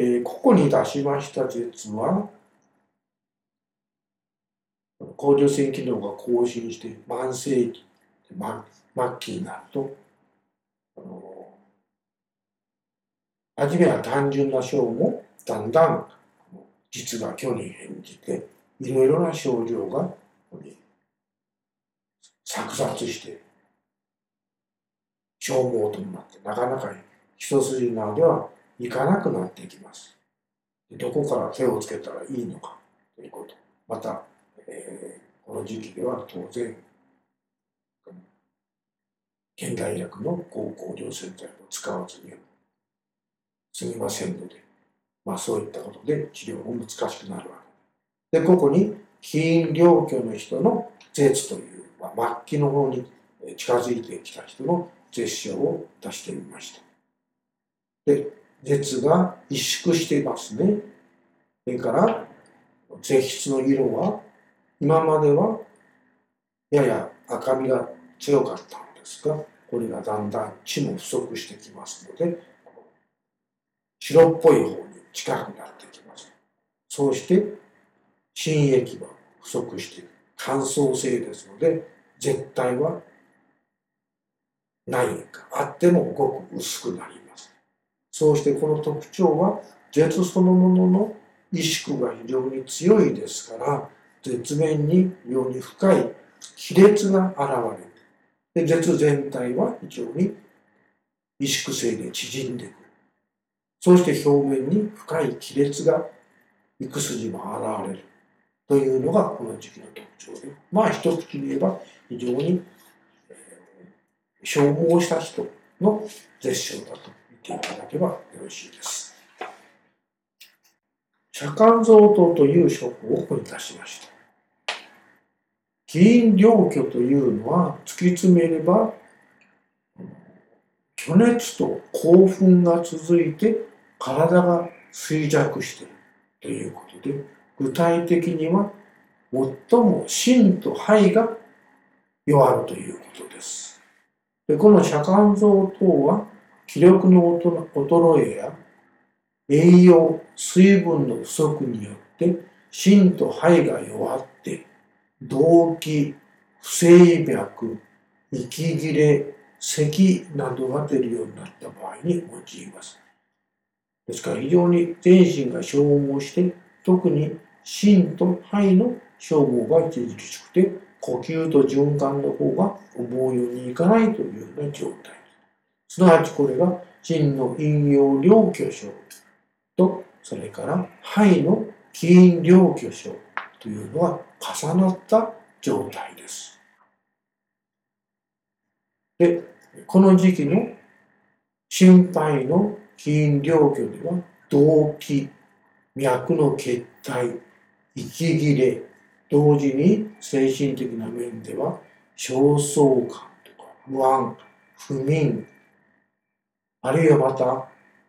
えー、ここに出しました絶は甲状腺機能が更新して慢性期、ま、末期になるとあの初めは単純な症もだんだん実が虚に変じていろいろな症状が錯雑して消耗となってなかなか一筋縄ではいかなくなっていきます。どこから手をつけたらいいのかということ。また、えー、この時期では当然、現代薬の高校療洗剤を使わずに済みませんので、まあそういったことで治療も難しくなるわけで、ここに起因療居の人の絶という、まあ、末期の方に近づいてきた人の絶症を出してみました。で、熱が萎縮していますね。それから、絶筆の色は、今まではやや赤みが強かったんですが、これがだんだん血も不足してきますので、白っぽい方に近くなってきます。そうして、新液は不足している。乾燥性ですので、絶対はないか、あってもごく薄くなります。そうしてこの特徴は、絶そのものの意識が非常に強いですから、絶面に非常に深い亀裂が現れる。で絶全体は非常に萎縮性で縮んでくる。そして表面に深い亀裂が幾筋も現れる。というのがこの時期の特徴で、まあ一口に言えば非常に消耗した人の絶症だと。っていただけばよろしいです。社間贈答という職をここに出しました。起因良居というのは突き詰めれば虚熱と興奮が続いて体が衰弱しているということで具体的には最も心と肺が弱るということです。でこの遮間臓等は気力の衰えや栄養、水分の不足によって心と肺が弱って動悸、不整脈、息切れ、咳などが出るようになった場合に用います。ですから非常に全身が消耗して特に心と肺の消耗が著しくて呼吸と循環の方が思うようにいかないというような状態すなわちこれが心の陰陽両虚症とそれから肺の気陰両虚症というのは重なった状態です。で、この時期の心肺の気陰両虚では動悸、脈の血体、息切れ、同時に精神的な面では焦燥感とか不安、不眠、あるいはまたこ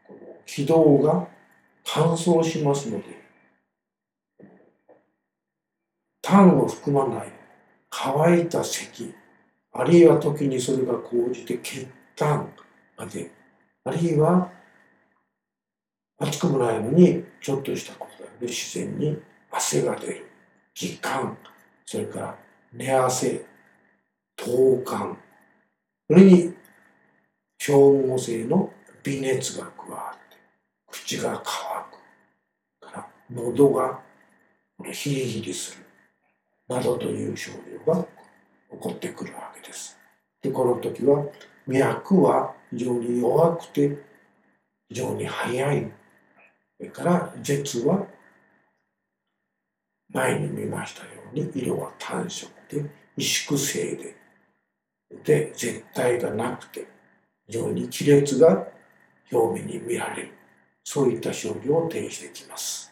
の気道が乾燥しますので痰を含まない乾いた咳あるいは時にそれが高じて血痰まであるいは暑くもないのにちょっとしたことで自然に汗が出る気管、それから寝汗、頭幹、それに消耗性の微熱が加わって、口が乾く、から喉がヒリヒリする、などという症状が起こってくるわけです。で、この時は脈は非常に弱くて非常に速い。それから舌は前に見ましたように色は単色で萎縮性で。で絶対がなくて。非常に亀裂が表面に見られるそういった症状を呈してきます。